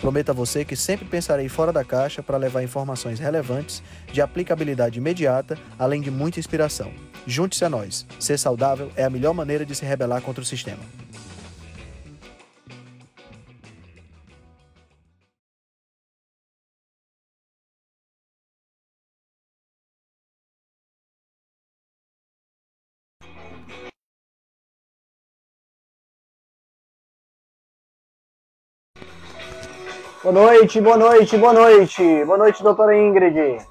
Prometo a você que sempre pensarei fora da caixa para levar informações relevantes, de aplicabilidade imediata, além de muita inspiração. Junte-se a nós. Ser saudável é a melhor maneira de se rebelar contra o sistema. Boa noite, boa noite, boa noite. Boa noite, doutora Ingrid.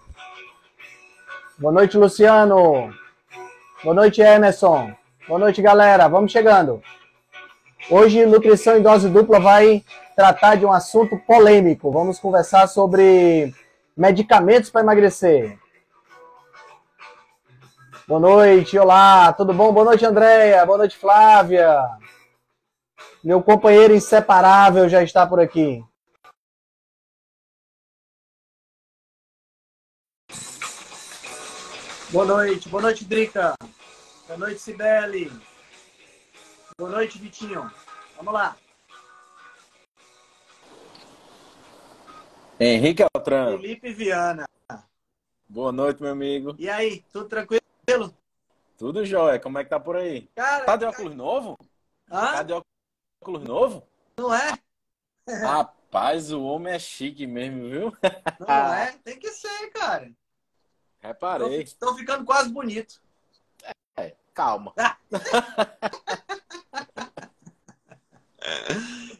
Boa noite, Luciano. Boa noite, Emerson. Boa noite, galera. Vamos chegando. Hoje, Nutrição em Dose Dupla vai tratar de um assunto polêmico. Vamos conversar sobre medicamentos para emagrecer. Boa noite, olá, tudo bom? Boa noite, Andréia. Boa noite, Flávia. Meu companheiro inseparável já está por aqui. Boa noite, boa noite, Drica. Boa noite, Sibeli. Boa noite, Vitinho. Vamos lá. Henrique Altran. Felipe Viana. Boa noite, meu amigo. E aí, tudo tranquilo? Tudo jóia. Como é que tá por aí? Cara, Tá de óculos novo? Tá Hã? de óculos novo? Não é? Rapaz, o homem é chique mesmo, viu? Não é? Tem que ser, cara. Reparei. tô ficando quase bonito. É, calma.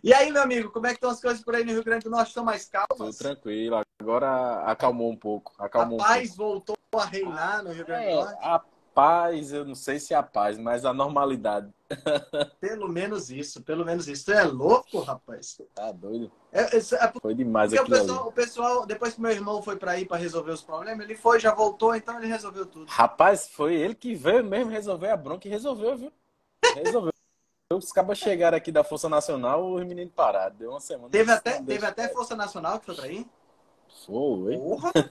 E aí, meu amigo, como é que estão as coisas por aí no Rio Grande do Norte? Estão mais Tudo calmas? tranquilo. Agora acalmou um pouco. A Acalmou um paz voltou a reinar no Rio pouco. Grande do É, Norte? a paz, eu não sei se é a paz, mas a normalidade. Pelo menos isso, pelo menos isso. Tu é louco, rapaz? Tá doido? É, é, é Foi demais porque o pessoal, o pessoal, depois que meu irmão foi pra aí pra resolver os problemas, ele foi, já voltou, então ele resolveu tudo. Rapaz, foi ele que veio mesmo resolver a bronca e resolveu, viu? Resolveu. Os cabas chegaram aqui da Força Nacional, os meninos pararam. Deu uma semana. Teve até, deixa- teve até Força Nacional que foi pra aí. Foi. Porra! O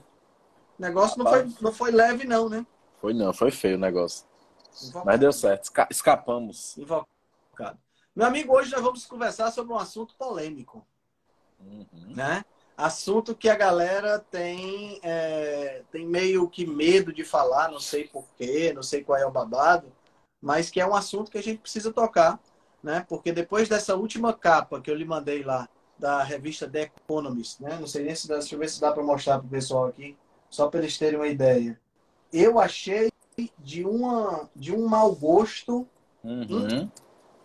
negócio não foi, não foi leve, não, né? Foi não, foi feio o negócio. Mas deu certo. Esca- Escapamos. Invocado. Meu amigo, hoje nós vamos conversar sobre um assunto polêmico, Uhum. né? Assunto que a galera tem, é, tem meio que medo de falar, não sei porquê, não sei qual é o babado, mas que é um assunto que a gente precisa tocar, né? Porque depois dessa última capa que eu lhe mandei lá, da revista The Economist, né? Não sei nem se dá, deixa eu ver se dá para mostrar para o pessoal aqui, só para eles terem uma ideia. Eu achei de, uma, de um mau gosto Uhum.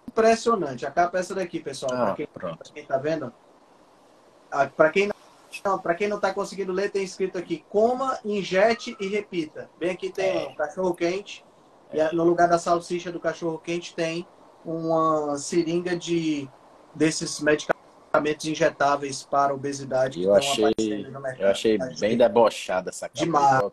impressionante. A capa é essa daqui, pessoal. Ah, Pra quem, quem tá vendo. Para quem não, para quem não tá conseguindo ler, tem escrito aqui: coma, injete e repita. Bem aqui tem um cachorro quente e no lugar da salsicha do cachorro quente tem uma seringa de desses medicamentos injetáveis para obesidade Eu achei, aparecendo no mercado. eu achei bem debochada essa capa. Demais.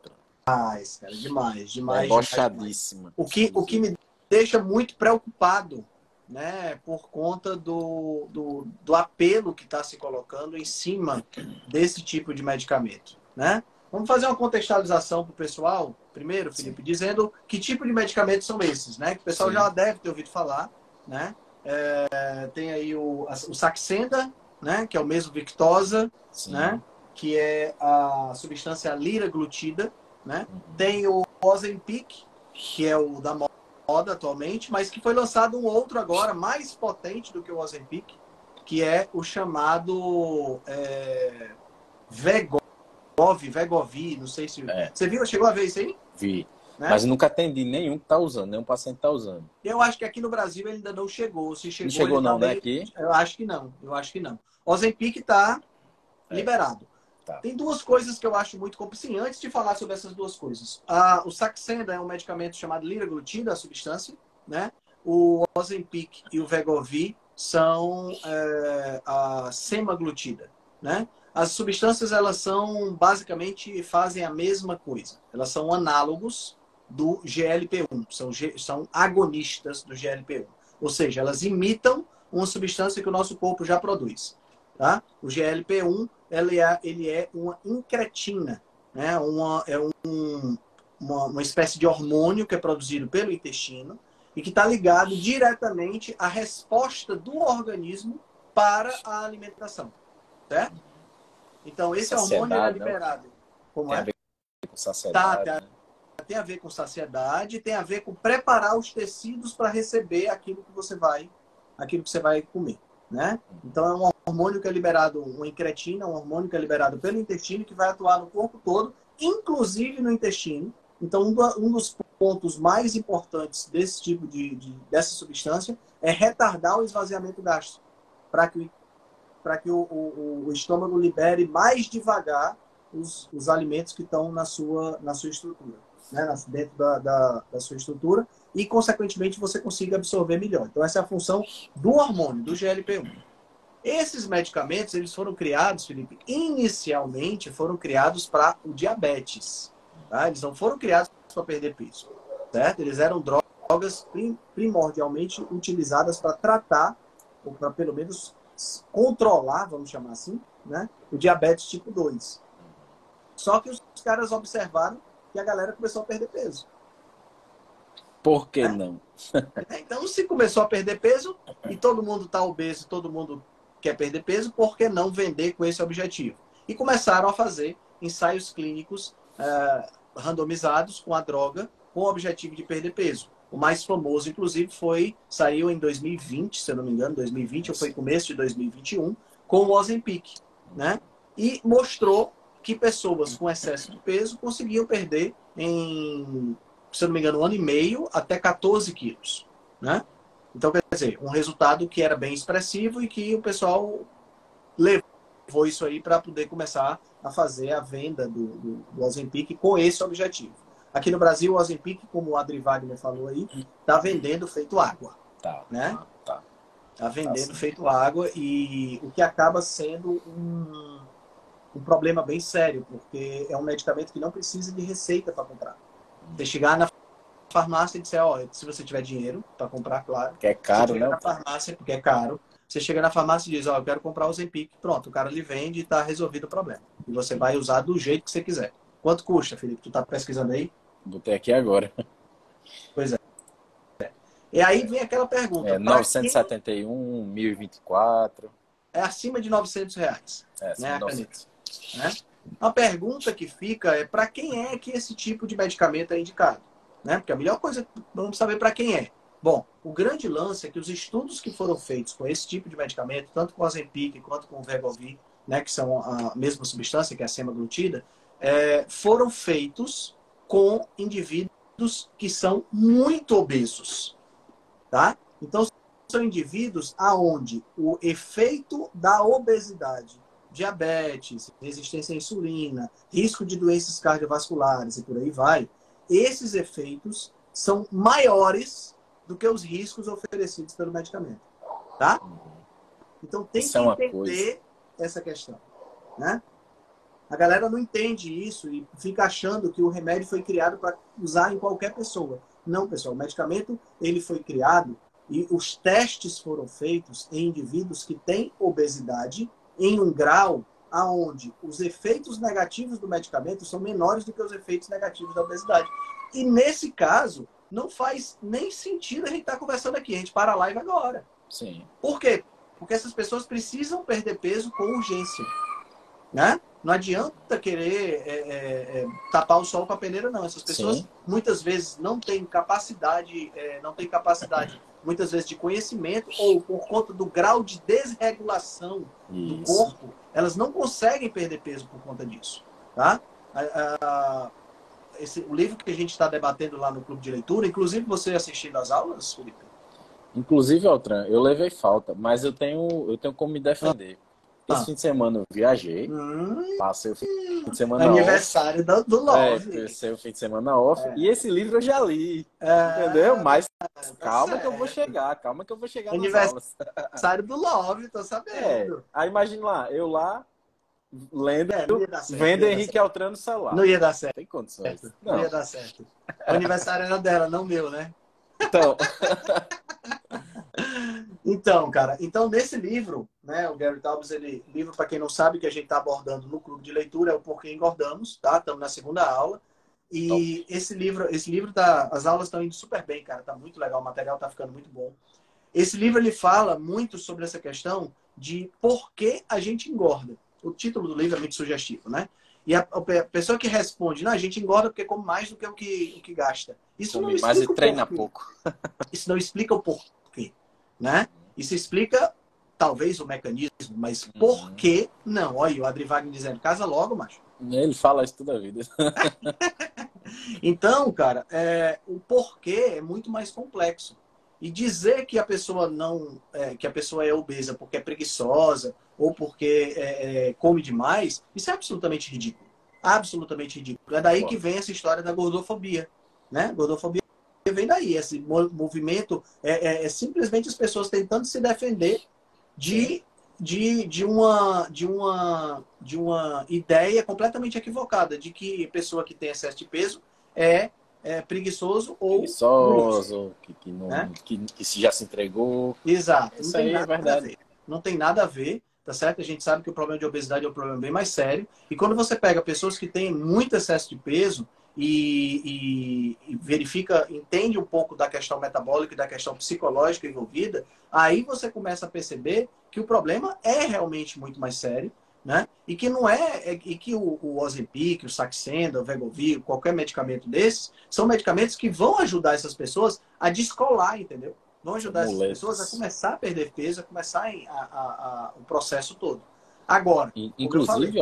Demais, cara, demais, demais. Debochadíssima. O que, o que me deixa muito preocupado, né, por conta do, do, do apelo que está se colocando em cima desse tipo de medicamento, né? Vamos fazer uma contextualização para o pessoal, primeiro, Felipe, dizendo que tipo de medicamentos são esses, né? Que o pessoal Sim. já deve ter ouvido falar, né? É, tem aí o, o Saxenda, né? Que é o mesmo Victosa, Sim. né? Que é a substância liraglutida, né? Uhum. Tem o Ozempic, que é o da moda atualmente, mas que foi lançado um outro agora, mais potente do que o Ozempic, que é o chamado é, Vegov, Vegovi, não sei se... É. Você viu? Chegou a ver isso aí? Vi. Né? Mas nunca atendi nenhum que tá usando, nenhum paciente tá usando. Eu acho que aqui no Brasil ele ainda não chegou. Se chegou, Não chegou tá não, né? Aqui. Eu acho que não, eu acho que não. Ozempic está É. liberado. Tá. Tem duas coisas que eu acho muito complicado. Sim, antes de falar sobre essas duas coisas. Ah, o Saxenda é um medicamento chamado liraglutida, a substância, né? O Ozempic e o Vegovi são é, a semaglutida, né? As substâncias, elas são, basicamente, fazem a mesma coisa. Elas são análogos do GLP-1, são, são agonistas do GLP-1. Ou seja, elas imitam uma substância que o nosso corpo já produz. Tá? O GLP-1 ele é, ele é uma incretina, né? uma, é um, uma, uma espécie de hormônio que é produzido pelo intestino e que está ligado diretamente à resposta do organismo para a alimentação. Certo? Então, esse hormônio é liberado. Como tem é? a ver com saciedade. Tá, né? tem a ver com saciedade, tem a ver com preparar os tecidos para receber aquilo que você vai, aquilo que você vai comer, né? Então é um hormônio que é liberado, uma incretina, um hormônio que é liberado pelo intestino que vai atuar no corpo todo, inclusive no intestino. Então um, dos pontos mais importantes desse tipo de, de dessa substância é retardar o esvaziamento gástrico, para que para que o, o, o estômago libere mais devagar os, os alimentos que estão na sua, na sua estrutura né, dentro da, da, da, sua estrutura e, consequentemente, você consiga absorver melhor. Então, essa é a função do hormônio, do GLP-1. Esses medicamentos, eles foram criados, Felipe, inicialmente foram criados para o diabetes. Tá? Eles não foram criados para perder peso, certo? Eles eram drogas primordialmente utilizadas para tratar, ou para pelo menos controlar, vamos chamar assim, né, o diabetes tipo 2. Só que os caras observaram e a galera começou a perder peso. Por que não? Então, se começou a perder peso e todo mundo está obeso, todo mundo quer perder peso, por que não vender com esse objetivo? E começaram a fazer ensaios clínicos uh, randomizados com a droga com o objetivo de perder peso. O mais famoso, inclusive, foi saiu em 2020, se eu não me engano, 2020 ou foi começo de 2021, com o Ozempic, né? E mostrou que pessoas com excesso de peso conseguiam perder em, se eu não me engano, um ano e meio até 14 quilos, né? Então, quer dizer, um resultado que era bem expressivo e que o pessoal levou isso aí para poder começar a fazer a venda do, do, do Ozempic com esse objetivo. Aqui no Brasil, o Ozempic, como o Adri Wagner falou aí, está vendendo feito água. Tá. Né? Tá. Tá vendendo tá feito água e o que acaba sendo um, um problema bem sério, porque é um medicamento que não precisa de receita para comprar. Você chegar na farmácia e disser, ó, se você tiver dinheiro para comprar, claro. Que é caro, né? na farmácia, porque é caro. Você chega na farmácia e diz, ó, eu quero comprar o Zempic. Pronto, o cara lhe vende e está resolvido o problema. E você vai usar do jeito que você quiser. Quanto custa, Felipe? Tu tá pesquisando aí? Botei aqui agora. Pois é. E aí vem aquela pergunta. É, 971, quem... 1024. É acima de 900 reais. É, acima né, de 900. Né? A pergunta que fica é para quem é que esse tipo de medicamento é indicado? Né? Porque a melhor coisa vamos saber para quem é. Bom, o grande lance é que os estudos que foram feitos com esse tipo de medicamento, tanto com a Zempic quanto com o Vegovir, né, que são a mesma substância, que é a semaglutida, é, foram feitos com indivíduos que são muito obesos, tá? Então, são indivíduos aonde o efeito da obesidade diabetes, resistência à insulina, risco de doenças cardiovasculares e por aí vai, esses efeitos são maiores do que os riscos oferecidos pelo medicamento. Tá? Então tem isso que é entender essa questão. Né? A galera não entende isso e fica achando que o remédio foi criado para usar em qualquer pessoa. Não, pessoal, o medicamento ele foi criado e os testes foram feitos em indivíduos que têm obesidade em um grau aonde os efeitos negativos do medicamento são menores do que os efeitos negativos da obesidade. E nesse caso, não faz nem sentido a gente estar tá conversando aqui. A gente para a live agora. Sim. Por quê? Porque essas pessoas precisam perder peso com urgência. Né? Não adianta querer é, é, é, tapar o sol com a peneira, não. Essas pessoas Sim. muitas vezes não têm capacidade, é, não têm capacidade muitas vezes de conhecimento ou por conta do grau de desregulação Isso. do corpo, elas não conseguem perder peso por conta disso, tá? Esse, o livro que a gente está debatendo lá no clube de leitura, inclusive você assistindo às aulas, Felipe? Inclusive, Altran, eu levei falta, mas eu tenho, eu tenho como me defender. Esse ah. fim de semana eu viajei, hum, passei o fim de semana aniversário off. do, do Love. É, passei o fim de semana off. É. E esse livro eu já li, é. entendeu? Mas tá calma certo. que eu vou chegar, calma que eu vou chegar Aniversário do Love, tô sabendo. É. Aí imagina lá, eu lá, lendo, É, certo, vendo Henrique Altran no celular. Não ia dar certo. Tem condições. Não. Não. ia dar certo. O aniversário era dela, não meu, né? Então, Então, cara, então nesse livro, né, o Gary Taubes, ele, livro para quem não sabe que a gente está abordando no clube de leitura é o Porquê Engordamos, tá? Estamos na segunda aula. E esse livro, esse livro tá, as aulas estão indo super bem, cara, tá muito legal, o material tá ficando muito bom. Esse livro ele fala muito sobre essa questão de por que a gente engorda. O título do livro é muito sugestivo, né? E a, a pessoa que responde, não, a gente engorda porque come mais do que o que, o que gasta. Isso não come mais e explica treina pouco. Isso não explica o porquê, né? Isso explica talvez o mecanismo, mas Uhum. por que não? Olha, o Adri Wagner dizendo, casa logo, macho. Ele fala isso toda a vida. Então, cara, é, o porquê é muito mais complexo. E dizer que a pessoa não, é, que a pessoa é obesa porque é preguiçosa ou porque é, é, come demais, isso é absolutamente ridículo. Absolutamente ridículo. É daí Bom. que vem essa história da gordofobia, né? Gordofobia vem daí. Esse mo- movimento é, é- é simplesmente as pessoas tentando se defender de, de, de, uma, de, uma, de uma ideia completamente equivocada de que pessoa que tem excesso de peso é, é preguiçoso ou Preguiçoso, que, que, não, Né? que, que se já se entregou. Exato. Isso não tem aí é nada verdade. A ver. Não tem nada a ver, tá certo? A gente sabe que o problema de obesidade é um problema bem mais sério. E quando você pega pessoas que têm muito excesso de peso e, e- e verifica, entende um pouco da questão metabólica e da questão psicológica envolvida, aí você começa a perceber que o problema é realmente muito mais sério. Né? E que não é, é- e que o, o Ozempic, o Saxenda, o Vegovir, qualquer medicamento desses, são medicamentos que vão ajudar essas pessoas a descolar, entendeu? Vão ajudar essas pessoas a começar a perder peso, a começar a- a- a- o processo todo. Agora, Inclusive, falei.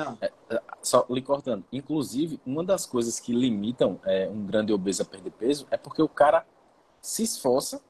Altran, ah, só lhe cortando, inclusive, uma das coisas que limitam é, um grande obeso a perder peso é porque o cara se esforça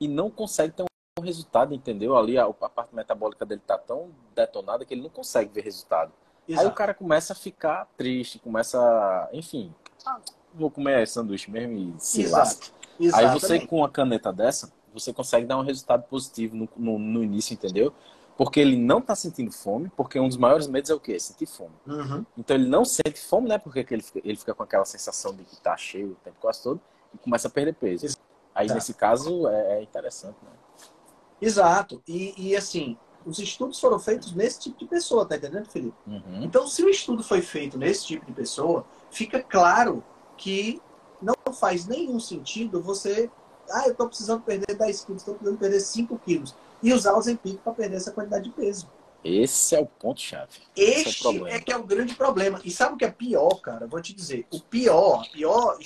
e não consegue ter um resultado, entendeu? Ali a, a parte metabólica dele tá tão detonada que ele não consegue ver resultado. Aí o exato. cara começa a ficar triste, começa, a- enfim, ah, vou comer sanduíche mesmo e se lasca. Exato. Aí você com uma caneta dessa, você consegue dar um resultado positivo no, no, no início, entendeu? Porque ele não tá sentindo fome, porque um dos maiores medos é o quê? Sentir fome. Uhum. Então ele não sente fome, né? Porque que ele, fica, ele fica com aquela sensação de que tá cheio o tempo quase todo e começa a perder peso. Exato. Aí nesse caso é, é interessante, né? Exato. E, e, assim, os estudos foram feitos nesse tipo de pessoa, tá entendendo, Felipe? Uhum. Então, se o estudo foi feito nesse tipo de pessoa, fica claro que não faz nenhum sentido você. Ah, eu estou precisando perder 10 quilos, estou precisando perder 5 quilos. E usar o Zempic para perder essa quantidade de peso. Esse é o ponto-chave. Esse é Este problema. é que é o grande problema. E sabe o que é pior, cara? Vou te dizer. O pior, pior,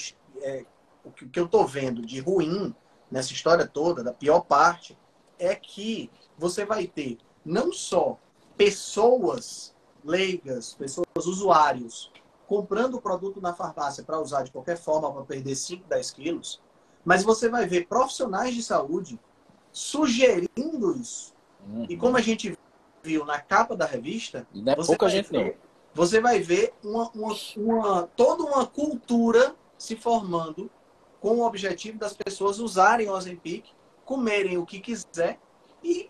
é, o que o que eu tô vendo de ruim nessa história toda, da pior parte, é que você vai ter não só pessoas leigas, pessoas usuários, comprando o produto na farmácia para usar de qualquer forma para perder 5, 10 quilos, mas você vai ver profissionais de saúde sugerindo isso. Uhum. E como a gente viu na capa da revista, E não é você pouca vai gente, ver- não. Você vai ver uma, uma, uma- toda uma cultura se formando com o objetivo das pessoas usarem o Ozempic, comerem o que quiser e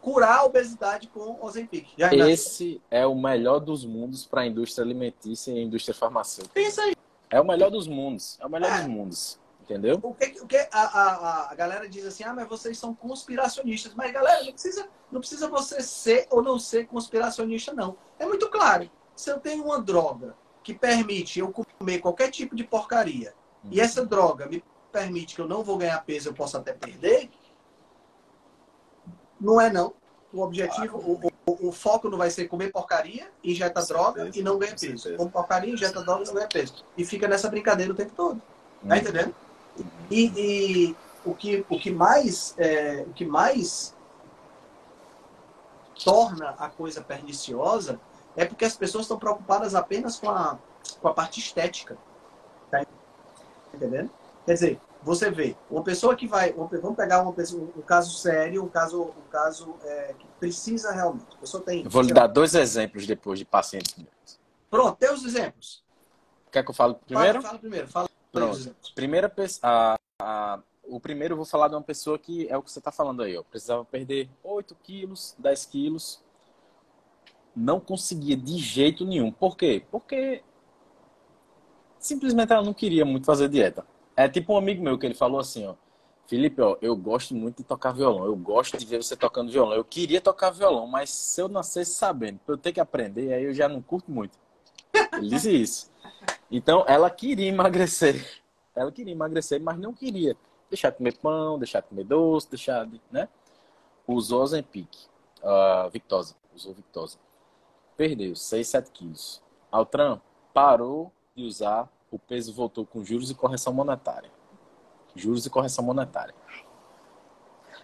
curar a obesidade com o Ozempic. Esse é o melhor dos mundos para a indústria alimentícia e a indústria farmacêutica. Pensa aí. É o melhor dos mundos. É o melhor É. dos mundos. Entendeu? O que, o que a, a, a galera diz assim, ah, mas vocês são conspiracionistas. Mas, galera, não precisa, não precisa você ser ou não ser conspiracionista, não. É muito claro. Se eu tenho uma droga que permite eu comer qualquer tipo de porcaria, e essa droga me permite que eu não vou ganhar peso, eu posso até perder, não é não. O objetivo, o, o, o foco não vai ser comer porcaria, injeta Com droga certeza, e não ganha com peso. Come porcaria, injeta droga e não ganha peso. E fica nessa brincadeira o tempo todo. Tá Uhum. entendendo? E, e o, que, o que mais é, o que mais torna a coisa perniciosa é porque as pessoas estão preocupadas apenas com a, com a parte estética. Tá entendendo? Quer dizer, você vê, uma pessoa que vai. Vamos pegar uma pessoa, um caso sério, um caso, um caso é, que precisa realmente. A pessoa tem. Eu vou lhe dar dois exemplos depois de pacientes. Pronto, tem os exemplos. Quer que eu fale primeiro? Fala, fala primeiro, fala Pronto. Primeira pessoa. o primeiro eu vou falar de uma pessoa que é o que você está falando aí. Ó. Precisava perder 8 quilos, 10 quilos. não conseguia de jeito nenhum. Por quê? Porque simplesmente ela não queria muito fazer dieta. É tipo um amigo meu que ele falou assim, ó, Felipe, ó, eu gosto muito de tocar violão. Eu gosto de ver você tocando violão. Eu queria tocar violão, mas se eu nascesse sabendo, eu ter que aprender, aí eu já não curto muito. Ele disse isso. Então, ela queria emagrecer. Ela queria emagrecer, mas não queria deixar de comer pão, deixar de comer doce, deixar de, né? Usou Ozempic, uh, Victosa, usou Victosa. Perdeu 6, 7 quilos. Altran parou de usar, o peso voltou com juros e correção monetária juros e correção monetária.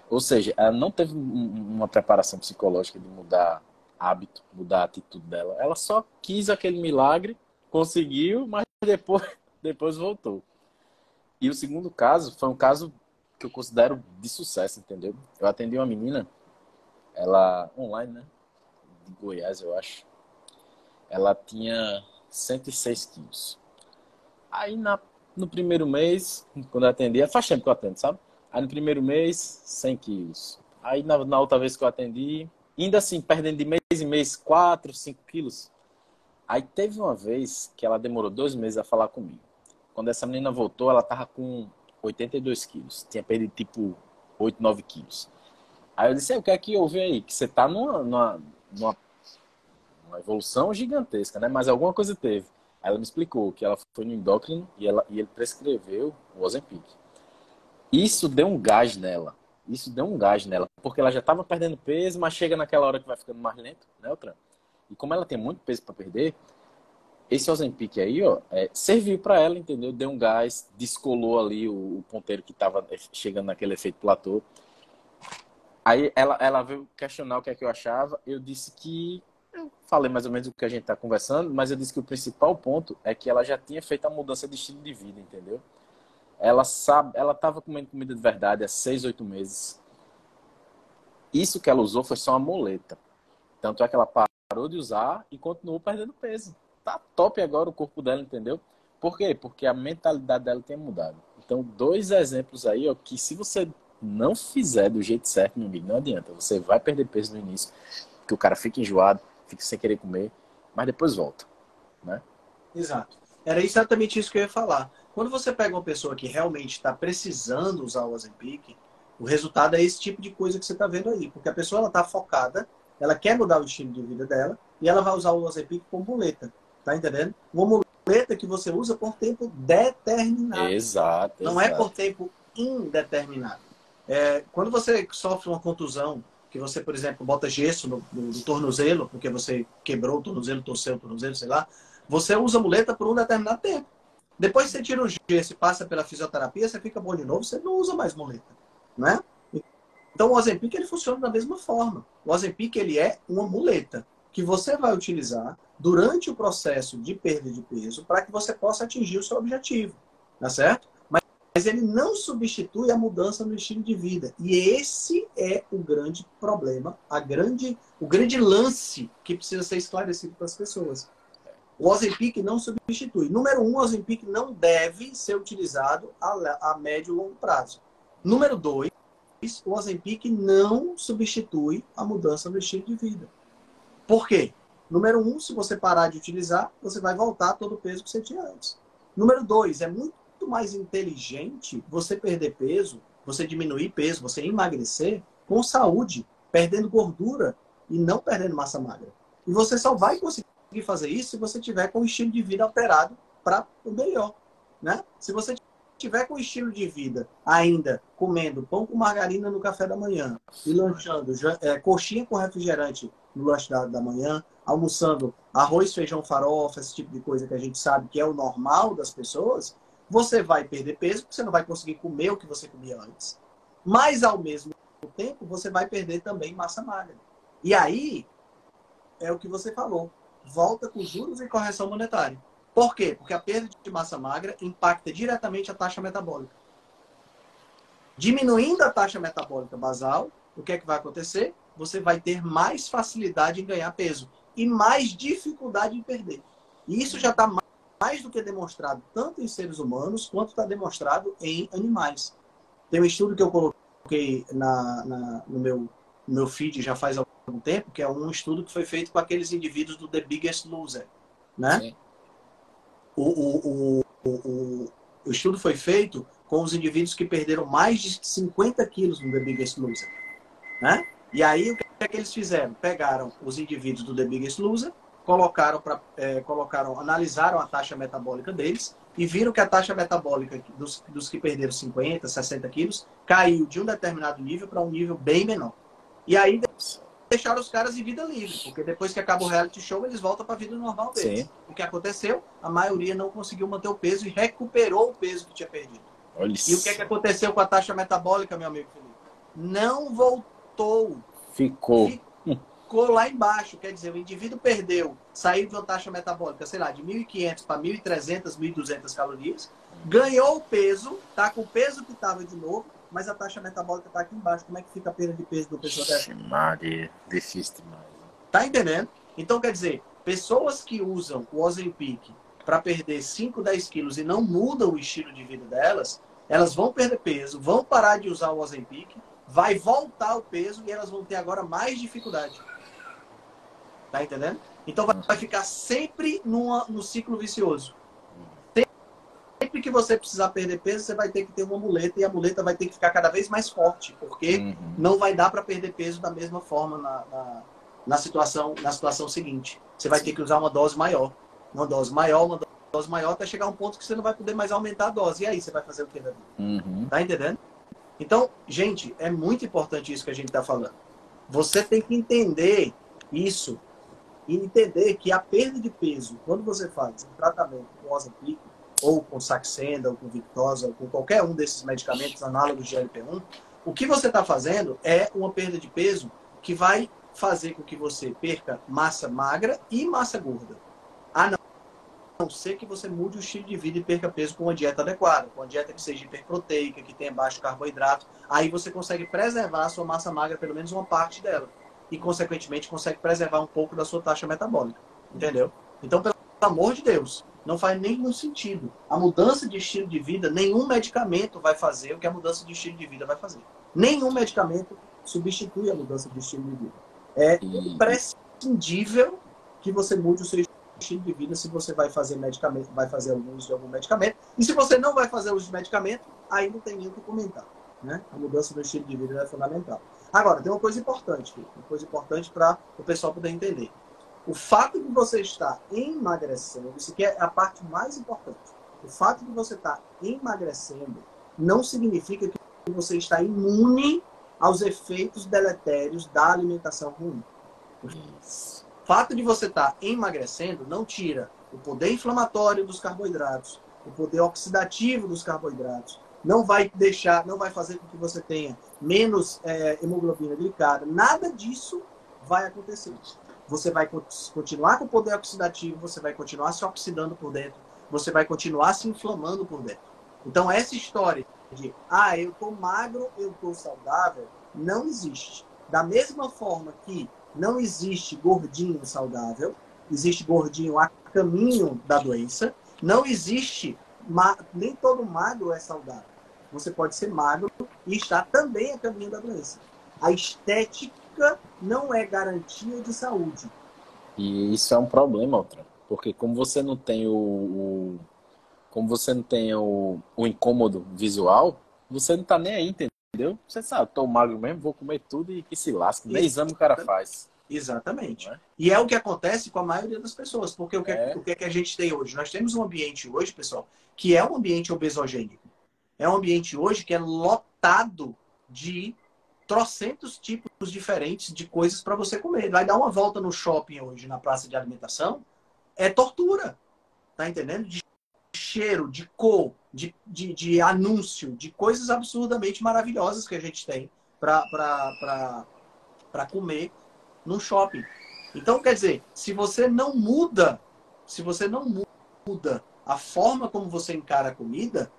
Ou seja, ela não teve uma preparação psicológica de mudar hábito, mudar a atitude dela. Ela só quis aquele milagre, conseguiu, mas depois, depois voltou. E o segundo caso foi um caso que eu considero de sucesso, entendeu? Eu atendi uma menina, ela online, né? De Goiás, eu acho. Ela tinha 106 quilos. Aí na no primeiro mês, quando eu atendia, faz tempo que eu atendo, sabe? Aí no primeiro mês, 100 quilos. Aí na, na outra vez que eu atendi, ainda assim, perdendo de mês em mês 4, 5 quilos. Aí teve uma vez que ela demorou dois meses a falar comigo. Quando essa menina voltou, ela tava com 82 quilos. Tinha perdido tipo 8, 9 quilos. Aí eu disse, o que é que houve aí? Que você tá numa, numa, numa, evolução gigantesca, né? Mas alguma coisa teve. Ela me explicou que ela foi no endócrino e, ela, e ele prescreveu o Ozempic. Isso deu um gás nela. Isso deu um gás nela, porque ela já estava perdendo peso, mas chega naquela hora que vai ficando mais lento, né, Otran? E como ela tem muito peso para perder, esse Ozempic aí, ó, é, serviu para ela, entendeu? Deu um gás, descolou ali o, o ponteiro que estava chegando naquele efeito platô. Aí ela, ela veio questionar o que é que eu achava. Eu disse que eu falei mais ou menos o que a gente está conversando, mas eu disse que o principal ponto é que ela já tinha feito a mudança de estilo de vida, entendeu? Ela sabe, ela estava comendo comida de verdade há seis, oito meses. Isso que ela usou foi só uma moleta. Tanto é que ela parou de usar e continuou perdendo peso. Tá top agora o corpo dela, entendeu? Por quê? Porque a mentalidade dela tem mudado. Então, dois exemplos aí, ó, que se você não fizer do jeito certo, meu amigo, não adianta. Você vai perder peso no início, porque o cara fica enjoado, fica sem querer comer, mas depois volta, né? Exato. Era exatamente isso que eu ia falar. Quando você pega uma pessoa que realmente está precisando usar o Ozempic, o resultado é esse tipo de coisa que você está vendo aí. Porque a pessoa está focada, ela quer mudar o estilo de vida dela e ela vai usar o Ozempic como muleta. Tá entendendo? Uma muleta que você usa por tempo determinado. Exato. Não exato. é por tempo indeterminado. É, quando você sofre uma contusão que você, por exemplo, bota gesso no, no, no, tornozelo, porque você quebrou o tornozelo, torceu o tornozelo, sei lá, você usa muleta por um determinado tempo. Depois você tira o gesso e passa pela fisioterapia, você fica bom de novo, você não usa mais muleta, né? Então o Ozempic ele funciona da mesma forma. O Ozempic ele é uma muleta que você vai utilizar durante o processo de perda de peso para que você possa atingir o seu objetivo, tá certo? mas ele não substitui a mudança no estilo de vida. E esse é o grande problema, a grande, o grande lance que precisa ser esclarecido para as pessoas. O Ozempic não substitui. Número um, o Ozempic não deve ser utilizado a, a médio e longo prazo. Número dois, o Ozempic não substitui a mudança no estilo de vida. Por quê? Número um, se você parar de utilizar, você vai voltar todo o peso que você tinha antes. Número dois, é muito mais inteligente você perder peso, você diminuir peso, você emagrecer com saúde, perdendo gordura e não perdendo massa magra. E você só vai conseguir fazer isso se você tiver com o estilo de vida alterado para o melhor, né? Se você tiver com estilo de vida ainda comendo pão com margarina no café da manhã e lanchando é, coxinha com refrigerante no lanche da, da manhã, almoçando arroz, feijão, farofa, esse tipo de coisa que a gente sabe que é o normal das pessoas, você vai perder peso, porque você não vai conseguir comer o que você comia antes. Mas, ao mesmo tempo, você vai perder também massa magra. E aí, é o que você falou. Volta com juros e correção monetária. Por quê? Porque a perda de massa magra impacta diretamente a taxa metabólica. Diminuindo a taxa metabólica basal, o que é que vai acontecer? Você vai ter mais facilidade em ganhar peso e mais dificuldade em perder. E isso já está mais do que demonstrado tanto em seres humanos quanto está demonstrado em animais. Tem um estudo que eu coloquei na, na, no, meu, meu feed já faz algum tempo, que é um estudo que foi feito com aqueles indivíduos do The Biggest Loser, né? O, o, o, o, o estudo foi feito com os indivíduos que perderam mais de 50 quilos no The Biggest Loser, né? E aí, o que é que eles fizeram? Pegaram os indivíduos do The Biggest Loser, colocaram, pra, é, colocaram analisaram a taxa metabólica deles e viram que a taxa metabólica dos, dos que perderam 50, 60 quilos caiu de um determinado nível para um nível bem menor. E aí deixaram os caras em vida livre, porque depois que acaba o reality show, eles voltam para a vida normal deles. Sim. O que aconteceu? A maioria não conseguiu manter o peso e recuperou o peso que tinha perdido. Olha e o que, é que aconteceu com a taxa metabólica, meu amigo Felipe? Não voltou. Ficou. Ficou lá embaixo. Quer dizer, o indivíduo perdeu, saiu de uma taxa metabólica, sei lá, de 1.500 para 1.300, 1.200 calorias, ganhou o peso, tá com o peso que estava de novo, mas a taxa metabólica está aqui embaixo. Como é que fica a perda de peso do pessoa dessa? Maria, difícil demais. Tá entendendo? Então, quer dizer, pessoas que usam o Ozempic para perder 5, 10 quilos e não mudam o estilo de vida delas, elas vão perder peso, vão parar de usar o Ozempic, vai voltar o peso e elas vão ter agora mais dificuldade. Tá entendendo? Então vai ficar sempre numa, no ciclo vicioso sempre que você precisar perder peso, você vai ter que ter uma muleta e a muleta vai ter que ficar cada vez mais forte, porque uhum. não vai dar para perder peso da mesma forma na, na, na, situação, na situação seguinte. Você vai Sim. ter que usar uma dose maior. Uma dose maior, uma dose maior, até chegar a um ponto que você não vai poder mais aumentar a dose. E aí você vai fazer o que da vida? Uhum. Tá entendendo? Então, gente, é muito importante isso que a gente está falando. Você tem que entender isso e entender que a perda de peso, quando você faz um tratamento com Ozempic, ou com Saxenda, ou com Victoza, ou com qualquer um desses medicamentos análogos de LP1, o que você está fazendo é uma perda de peso que vai fazer com que você perca massa magra e massa gorda. A não ser que você mude o estilo de vida e perca peso com uma dieta adequada, com uma dieta que seja hiperproteica, que tenha baixo carboidrato. Aí você consegue preservar a sua massa magra, pelo menos uma parte dela. E, consequentemente, consegue preservar um pouco da sua taxa metabólica. Entendeu? Então, pelo amor de Deus, não faz nenhum sentido. A mudança de estilo de vida, nenhum medicamento vai fazer o que a mudança de estilo de vida vai fazer. Nenhum medicamento substitui a mudança de estilo de vida. É imprescindível que você mude o seu estilo de vida se você vai fazer medicamento, vai fazer uso de algum medicamento. E se você não vai fazer uso de medicamento, aí não tem nem o que comentar. Né? A mudança do estilo de vida é fundamental. Agora, tem uma coisa importante, uma coisa importante para o pessoal poder entender. O fato de você estar emagrecendo, isso aqui é a parte mais importante. O fato de você estar emagrecendo não significa que você está imune aos efeitos deletérios da alimentação ruim. O fato de você estar emagrecendo não tira o poder inflamatório dos carboidratos, o poder oxidativo dos carboidratos, não vai deixar, não vai fazer com que você tenha menos é, hemoglobina glicada. Nada disso vai acontecer você vai continuar com o poder oxidativo, você vai continuar se oxidando por dentro, você vai continuar se inflamando por dentro. Então, essa história de, ah, eu tô magro, eu tô saudável, não existe. Da mesma forma que não existe gordinho saudável, existe gordinho a caminho da doença, não existe, nem todo magro é saudável. Você pode ser magro e estar também a caminho da doença. A estética não é garantia de saúde. E isso é um problema, Altran, porque como você não tem o, o como você não tem o, o incômodo visual, você não tá nem aí, entendeu? Você sabe, tô magro mesmo, vou comer tudo e que se lasque. Nem exame o cara faz. Exatamente. É? E é o que acontece com a maioria das pessoas. Porque o que, é. o que, é que a gente tem hoje? Nós temos um ambiente hoje, pessoal, que é um ambiente obesogênico. É um ambiente hoje que é lotado de trocentos tipos diferentes de coisas para você comer. Vai dar uma volta no shopping hoje, na praça de alimentação, é tortura. Tá entendendo? De cheiro, de cor, de, de, de anúncio, de coisas absurdamente maravilhosas que a gente tem para comer no shopping. Então, quer dizer, se você não muda, se você não muda a forma como você encara a comida,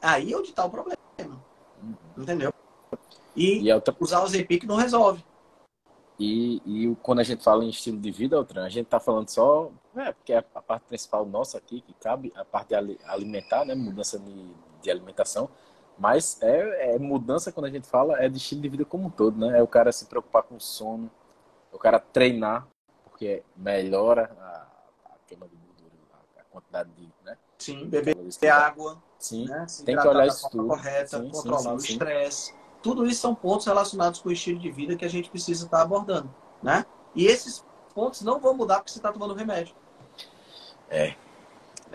aí é onde está o problema. Entendeu? E, e outra... usar o Zempic não resolve. E, e quando a gente fala em estilo de vida, Altran, a gente está falando só, é, porque é a parte principal nossa aqui, que cabe, a parte de alimentar, né, mudança de, de alimentação, mas é, é, mudança quando a gente fala, é de estilo de vida como um todo, né? É o cara se preocupar com o sono, O cara treinar, porque melhora a, a queima de gordura, a, a quantidade de. Né? Sim, beber água. Sim, né? tem que olhar isso tudo. correta, sim, controlar sim, sim, o estresse. Tudo isso são pontos relacionados com o estilo de vida que a gente precisa estar abordando, né? E esses pontos não vão mudar porque você está tomando remédio. É. é.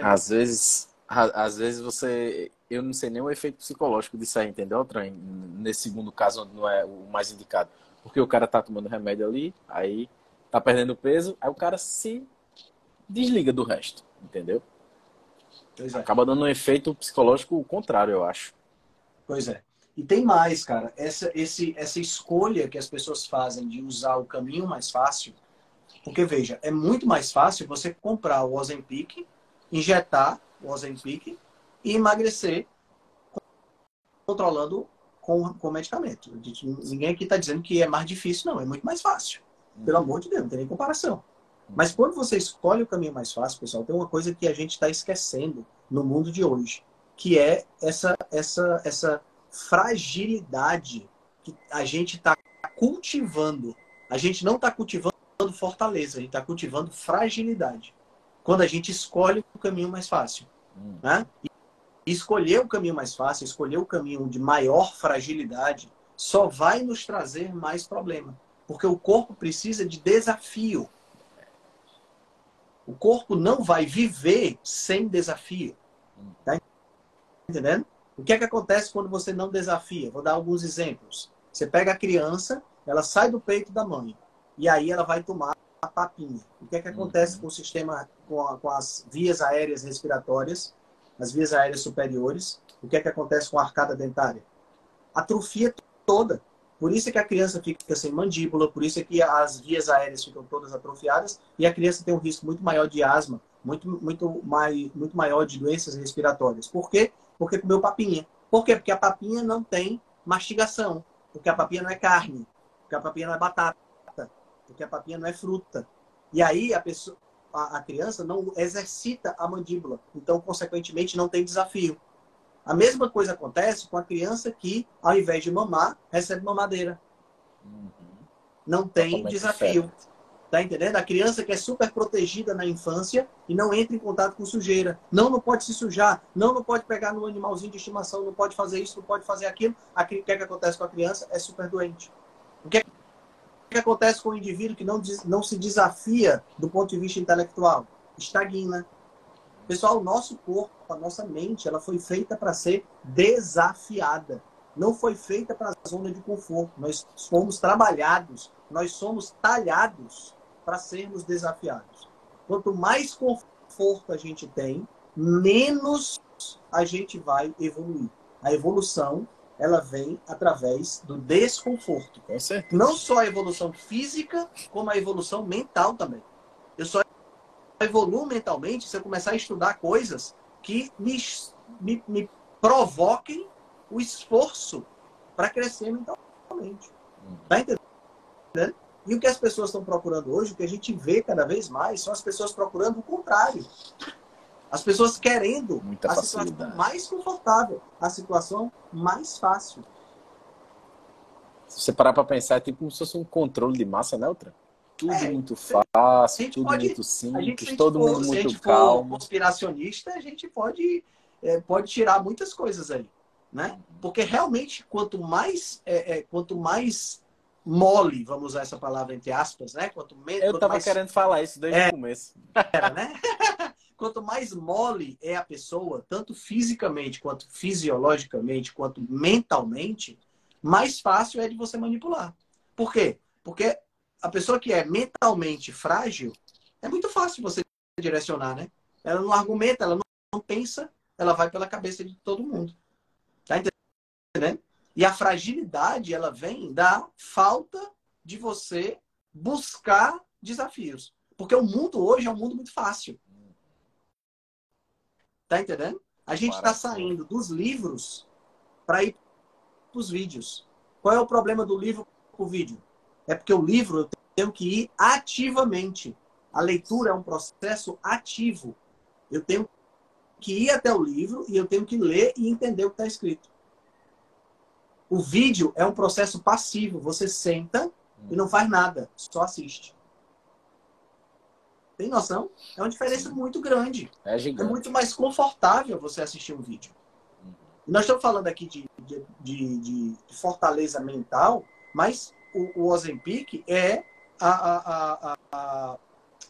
Às vezes, às vezes você, eu não sei nem o efeito psicológico disso aí, entendeu, Tran? Nesse segundo caso, onde não é o mais indicado. Porque o cara tá tomando remédio ali, aí tá perdendo peso, aí o cara se desliga do resto, entendeu? Pois é. Acaba dando um efeito psicológico contrário, eu acho. Pois é. E tem mais, cara. Essa, esse, essa escolha que as pessoas fazem de usar o caminho mais fácil. Porque, veja, é muito mais fácil você comprar o Ozempic, injetar o Ozempic e emagrecer controlando com, com medicamento. Ninguém aqui está dizendo que é mais difícil, não. É muito mais fácil. Pelo amor de Deus, não tem nem comparação. Mas quando você escolhe o caminho mais fácil, pessoal, tem uma coisa que a gente está esquecendo no mundo de hoje, que é essa, essa, essa fragilidade que a gente está cultivando. A gente não está cultivando fortaleza, a gente está cultivando fragilidade. Quando a gente escolhe o caminho mais fácil. Hum. Né? E escolher o caminho mais fácil, escolher o caminho de maior fragilidade, só vai nos trazer mais problema. Porque o corpo precisa de desafio. O corpo não vai viver sem desafio. Tá entendendo? O que é que acontece quando você não desafia? Vou dar alguns exemplos. Você pega a criança, ela sai do peito da mãe e aí ela vai tomar a papinha. O que é que acontece uhum. com o sistema, com, a, com, as vias aéreas respiratórias, as vias aéreas superiores? O que é que acontece com a arcada dentária? Atrofia toda. Por isso é que a criança fica sem mandíbula, por isso é que as vias aéreas ficam todas atrofiadas e a criança tem um risco muito maior de asma, muito, muito, mai, muito maior de doenças respiratórias. Por quê? Porque comeu papinha. Por quê? Porque a papinha não tem mastigação, porque a papinha não é carne, porque a papinha não é batata, porque a papinha não é fruta. E aí a pessoa, a, a criança não exercita a mandíbula, então consequentemente não tem desafio. A mesma coisa acontece com a criança que, ao invés de mamar, recebe mamadeira. Uhum. Não tem Totalmente desafio. Diferente. Tá entendendo? A criança que é super protegida na infância e não entra em contato com sujeira. Não, não pode se sujar. Não, não pode pegar no animalzinho de estimação. Não pode fazer isso, não pode fazer aquilo. O que, é que acontece com a criança? É super doente. O que, é que acontece com o indivíduo que não, não se desafia do ponto de vista intelectual? Estagna, Pessoal, o nosso corpo, a nossa mente, ela foi feita para ser desafiada. Não foi feita para a zona de conforto. Nós fomos trabalhados, nós somos talhados para sermos desafiados. Quanto mais conforto a gente tem, menos a gente vai evoluir. A evolução, ela vem através do desconforto. Não só a evolução física, como a evolução mental também. Eu só evoluo mentalmente se eu começar a estudar coisas que me, me, me provoquem o esforço para crescer mentalmente. Tá entendendo? E o que as pessoas estão procurando hoje, o que a gente vê cada vez mais, são as pessoas procurando o contrário. As pessoas querendo Muita a facilidade. situação mais confortável, a situação mais fácil. Se você parar para pensar, é tipo como se fosse um controle de massa, né, Outra? tudo é, muito fácil, tudo pode, muito simples, gente, todo for, mundo muito calmo. conspiracionista, a gente pode, é, pode tirar muitas coisas aí, né? Porque realmente, quanto mais, é, é, quanto mais mole, vamos usar essa palavra entre aspas, né? Quanto menos. Eu estava mais... querendo falar isso desde é, o começo. Era, né? quanto mais mole é a pessoa, tanto fisicamente, quanto fisiologicamente, quanto mentalmente, mais fácil é de você manipular. Por quê? Porque a pessoa que é mentalmente frágil, é muito fácil você direcionar, né? Ela não argumenta, ela não pensa, ela vai pela cabeça de todo mundo. E a fragilidade, ela vem da falta de você buscar desafios. Porque o mundo hoje é um mundo muito fácil. Tá entendendo? A gente está saindo dos livros para ir para os vídeos. Qual é o problema do livro para o vídeo? É porque o livro eu tenho que ir ativamente. A leitura é um processo ativo. Eu tenho que ir até o livro e eu tenho que ler e entender o que está escrito. O vídeo é um processo passivo. Você senta e não faz nada, só assiste. Tem noção? É uma diferença muito grande. É É muito mais confortável você assistir um vídeo. E nós estamos falando aqui de, de, de- de fortaleza mental, mas o, o Ozempic é a, a, a, a,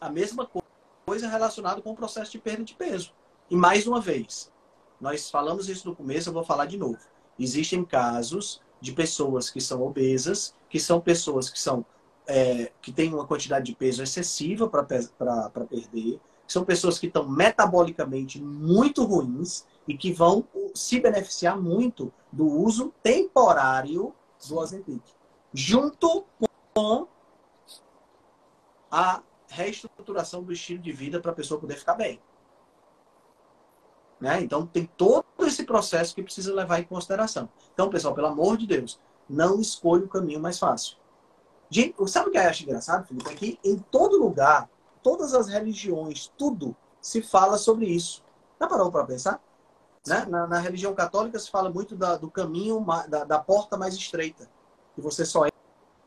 a mesma co- coisa relacionada com o processo de perda de peso. E mais uma vez, nós falamos isso no começo, eu vou falar de novo. Existem casos de pessoas que são obesas, que são pessoas que são é, que têm uma quantidade de peso excessiva para perder, são pessoas que estão metabolicamente muito ruins e que vão se beneficiar muito do uso temporário do Ozempic, junto com a reestruturação do estilo de vida para a pessoa poder ficar bem. Né? Então tem todo esse processo que precisa levar em consideração. Então, pessoal, pelo amor de Deus, não escolha o caminho mais fácil. Gente, sabe o que eu acho engraçado, Felipe? É que em todo lugar, todas as religiões, tudo se fala sobre isso. Já parou para pensar? Né? Na, na, religião católica se fala muito da, do caminho, da, da, porta mais estreita. Que você só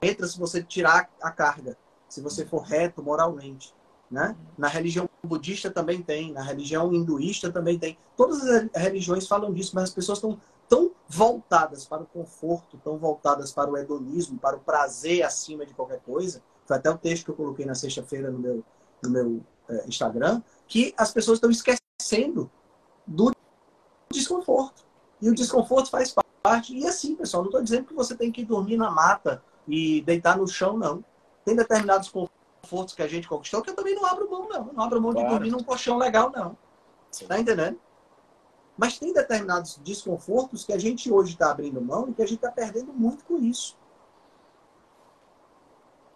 entra se você tirar a carga. Se você for reto moralmente. Né? Na religião budista também tem. Na religião hinduísta também tem. Todas as religiões falam disso, mas as pessoas estão tão voltadas para o conforto, tão voltadas para o hedonismo, para o prazer acima de qualquer coisa. Foi até o texto que eu coloquei na sexta-feira no meu, no meu é, Instagram, que as pessoas estão esquecendo do desconforto. E o desconforto faz parte. E assim, pessoal, não estou dizendo que você tem que dormir na mata e deitar no chão, não. Tem determinados confortos que a gente conquistou que eu também não abro mão, não. Não abro mão claro. de dormir num colchão legal, não. Sim. Tá entendendo? Mas tem determinados desconfortos que a gente hoje está abrindo mão e que a gente está perdendo muito com isso.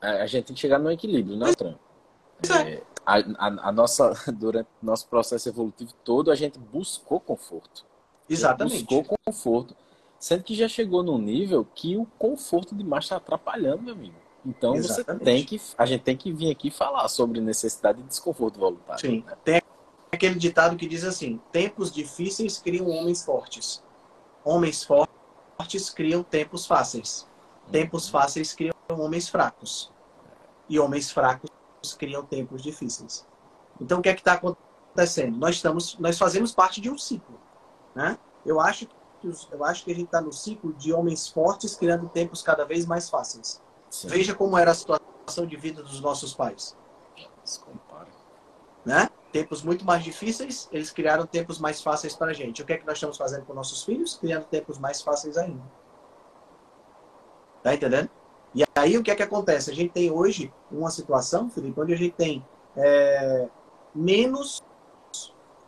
A gente tem que chegar no equilíbrio, né, Tran? É, a, a, a, nossa, durante o nosso processo evolutivo todo, a gente buscou conforto. Exatamente. Buscou conforto. Sendo que já chegou num nível que o conforto demais está atrapalhando, meu amigo. Então Exatamente. você tem que. A gente tem que vir aqui falar sobre necessidade de desconforto voluntário. Sim. Né? Tem aquele ditado que diz assim: tempos difíceis criam homens fortes. Homens fortes criam tempos fáceis. Tempos fáceis criam homens fracos. E homens fracos criam tempos difíceis. Então o que é que está acontecendo? Nós estamos, nós fazemos parte de um ciclo, né? Eu acho que eu acho que a gente está no ciclo de homens fortes criando tempos cada vez mais fáceis. Sim. Veja como era a situação de vida dos nossos pais, Descompara. né? Tempos muito mais difíceis, eles criaram tempos mais fáceis para a gente. O que é que nós estamos fazendo com nossos filhos? Criando tempos mais fáceis ainda. Tá entendendo? E aí o que é que acontece? A gente tem hoje uma situação, Felipe, onde a gente tem é, menos,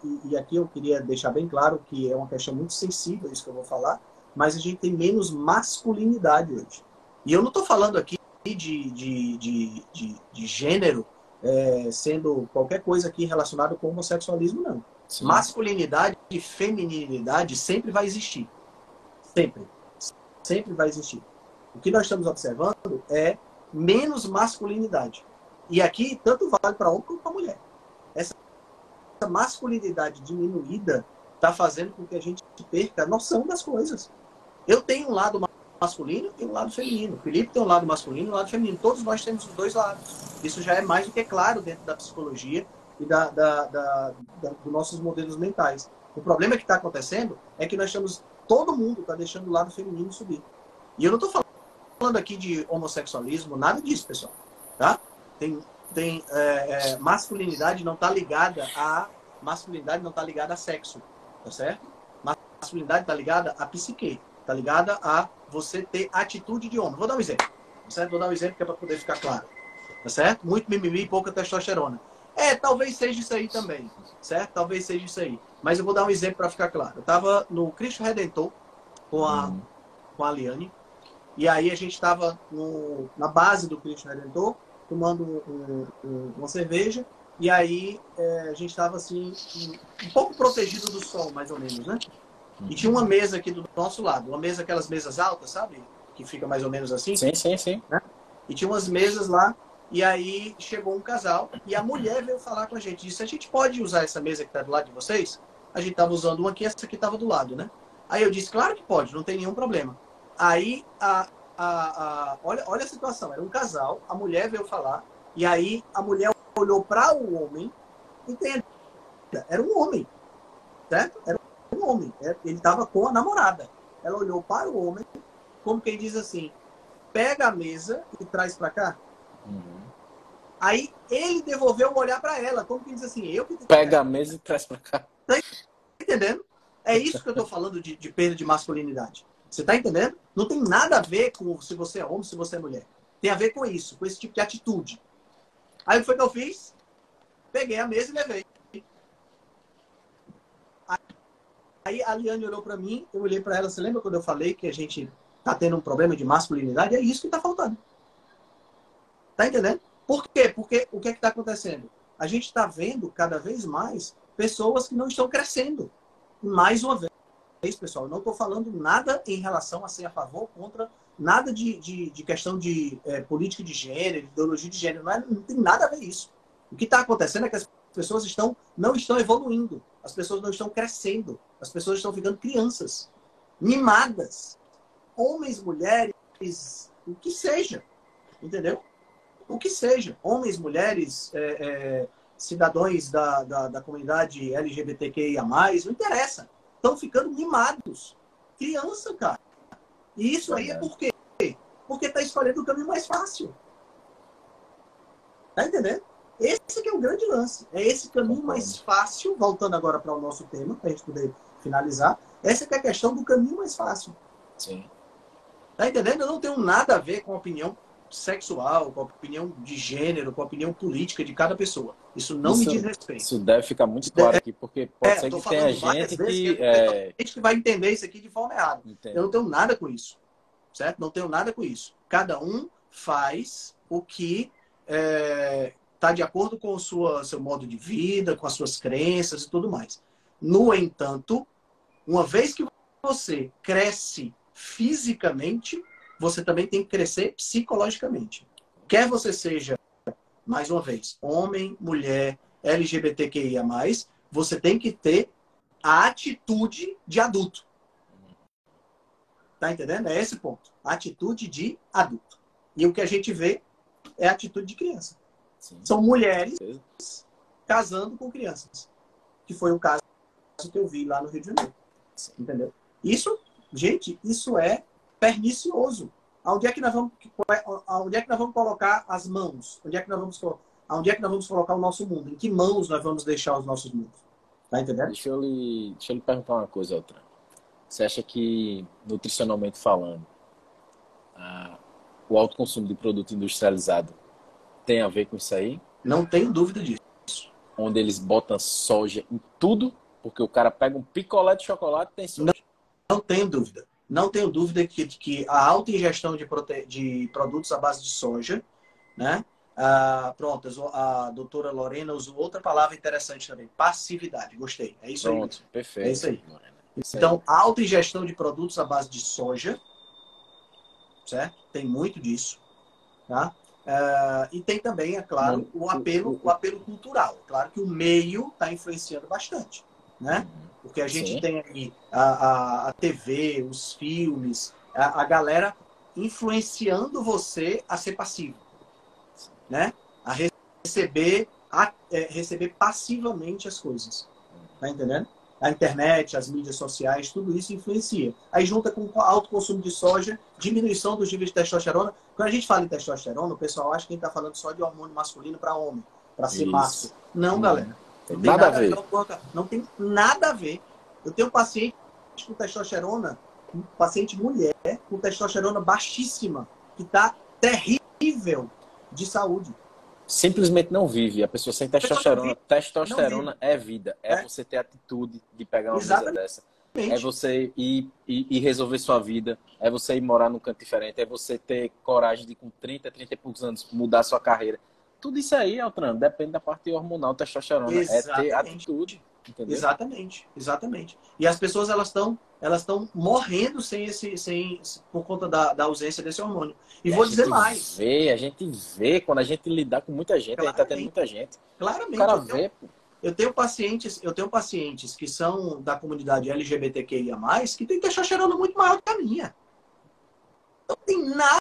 e, e, aqui eu queria deixar bem claro que é uma questão muito sensível isso que eu vou falar, mas a gente tem menos masculinidade hoje. E eu não estou falando aqui de, de, de, de, de gênero é, sendo qualquer coisa aqui relacionada com homossexualismo, não. Sim. Masculinidade e feminilidade sempre vai existir. Sempre. Sempre vai existir. O que nós estamos observando é menos masculinidade. E aqui, tanto vale para homem como para mulher. Essa masculinidade diminuída está fazendo com que a gente perca a noção das coisas. Eu tenho um lado masculino e um lado feminino. O Felipe tem um lado masculino e um lado feminino. Todos nós temos os dois lados. Isso já é mais do que claro dentro da psicologia e da, da, da, da dos nossos modelos mentais. O problema que está acontecendo é que nós estamos, todo mundo está deixando o lado feminino subir. E eu não estou falando aqui de homossexualismo, nada disso, pessoal. Tá? Tem, tem é, é, masculinidade não está ligada a masculinidade não está ligada a sexo, tá certo? Masculinidade está ligada a psique, está ligada a você ter atitude de homem. Vou dar um exemplo, tá certo? Vou dar um exemplo que é para poder ficar claro, tá certo? Muito mimimi e pouca testosterona. É, talvez seja isso aí também, certo? Talvez seja isso aí. Mas eu vou dar um exemplo para ficar claro. Eu estava no Cristo Redentor com a, Hum. com a Liane. E aí a gente estava na base do Cristo Redentor, tomando um- um- uma cerveja. E aí é, a gente estava assim, um, um pouco protegido do sol, mais ou menos, né? E tinha uma mesa aqui do nosso lado. Uma mesa, aquelas mesas altas, sabe? Que fica mais ou menos assim. Sim, sim, sim. E tinha umas mesas lá. E aí chegou um casal e a mulher veio falar com a gente. Disse: A gente pode usar essa mesa que está do lado de vocês? A gente estava usando uma aqui, essa aqui estava do lado, né? Aí eu disse: Claro que pode, não tem nenhum problema. Aí a, a, a, olha, olha a situação, era um casal, a mulher veio falar, e aí a mulher olhou para o homem, entenda, era um homem, certo? Era um homem, é, ele estava com a namorada. Ela olhou para o homem, como quem diz assim, pega a mesa e traz para cá. Uhum. Aí ele devolveu o olhar para ela, como quem diz assim, eu que pega a mesa e traz para cá. Tá entendendo? É isso que eu estou falando de, de perda de masculinidade. Você está entendendo? Não tem nada a ver com se você é homem, se você é mulher. Tem a ver com isso, com esse tipo de atitude. Aí o que foi que eu fiz? Peguei a mesa e levei. Aí a Liane olhou para mim, eu olhei para ela. Você lembra quando eu falei que a gente tá tendo um problema de masculinidade? É isso que está faltando. Tá entendendo? Por quê? Porque o que é que está acontecendo? A gente está vendo cada vez mais pessoas que não estão crescendo. Mais uma vez, pessoal, eu não estou falando nada em relação a ser a favor ou contra nada de, de, de questão de é, política de gênero, ideologia de gênero. Não, é, não tem nada a ver isso. O que está acontecendo é que as pessoas estão, não estão evoluindo. As pessoas não estão crescendo. As pessoas estão ficando crianças. Mimadas. Homens, mulheres, o que seja. Entendeu? O que seja. Homens, mulheres, é, é, cidadãos da, da, da comunidade LGBTQIA, não interessa. Estão ficando mimados. Criança, cara. E isso aí é por quê? Porque está escolhendo o caminho mais fácil. Tá entendendo? Esse que é o grande lance. É esse caminho mais fácil, voltando agora para o nosso tema, para a gente poder finalizar. Essa que é a questão do caminho mais fácil. Sim. Tá entendendo? Eu não tenho nada a ver com a opinião sexual, com a opinião de gênero, com a opinião política de cada pessoa. Isso não isso, me diz respeito. Isso deve ficar muito claro é, aqui, porque pode é, ser que tenha gente que... que é... gente que vai entender isso aqui de forma errada. Entendo. Eu não tenho nada com isso. Certo? Não tenho nada com isso. Cada um faz o que está de acordo com o sua, seu modo de vida, com as suas crenças e tudo mais. No entanto, uma vez que você cresce fisicamente, você também tem que crescer psicologicamente. Quer você seja, mais uma vez, homem, mulher, LGBTQIA, você tem que ter a atitude de adulto. Tá entendendo? É esse ponto. Atitude de adulto. E o que a gente vê é a atitude de criança. Sim. São mulheres casando com crianças. Que foi o caso que eu vi lá no Rio de Janeiro. Sim. Entendeu? Isso, gente, isso é pernicioso. Onde é que nós vamos, onde é que nós vamos colocar as mãos? Onde é que nós vamos, onde é que nós vamos colocar o nosso mundo? Em que mãos nós vamos deixar os nossos mundos? Tá entendendo? Deixa eu lhe, deixa eu lhe perguntar uma coisa, outra. Você acha que, nutricionalmente falando, a, o alto consumo de produto industrializado tem a ver com isso aí? Não tenho dúvida disso. Onde eles botam soja em tudo, porque o cara pega um picolé de chocolate e tem soja. Não, não tenho dúvida. Não tenho dúvida que, que a alta ingestão de, prote... de produtos à base de soja, né? Ah, pronto, a doutora Lorena usou outra palavra interessante também, passividade. Gostei. É isso pronto, aí. Perfeito. É isso aí. Então, alta ingestão de produtos à base de soja, certo? Tem muito disso, tá? Uh, e tem também, é claro, o apelo, o apelo cultural. Claro que o meio está influenciando bastante, né? Porque a gente Sim. tem aí a, a, a, TV, os filmes, a, a, galera influenciando você a ser passivo, né? A receber, a, é, receber passivamente as coisas. Tá entendendo? A internet, as mídias sociais, tudo isso influencia. Aí junta com alto consumo de soja, diminuição dos níveis de testosterona. Quando a gente fala em testosterona, o pessoal acha que a gente está falando só de hormônio masculino para homem, para ser macho. Não, galera. Não tem nada, nada a ver. Não, não tem nada a ver. Eu tenho um paciente com testosterona, um paciente mulher com testosterona baixíssima, que está terrível de saúde. Simplesmente não vive. A pessoa sem testosterona. Testosterona é vida. É, é, você ter atitude de pegar uma Exatamente. coisa dessa. É você ir, ir, ir, resolver sua vida. É você ir morar num canto diferente. É você ter coragem de, com 30, 30 e poucos anos, mudar sua carreira. Tudo isso aí, Altran, depende da parte hormonal, testosterona. Exatamente. É ter atitude. Entendeu? Exatamente, exatamente. E as pessoas elas estão elas estão morrendo sem esse sem por conta da, da ausência desse hormônio. E, e vou dizer mais. Vê, a gente vê quando a gente lidar com muita gente, Claramente. a gente tá tendo muita gente. Claramente. O cara eu vê, tenho, eu tenho pacientes, eu tenho pacientes que são da comunidade LGBTQIA+, que tem testosterona muito maior que a minha. Não tem nada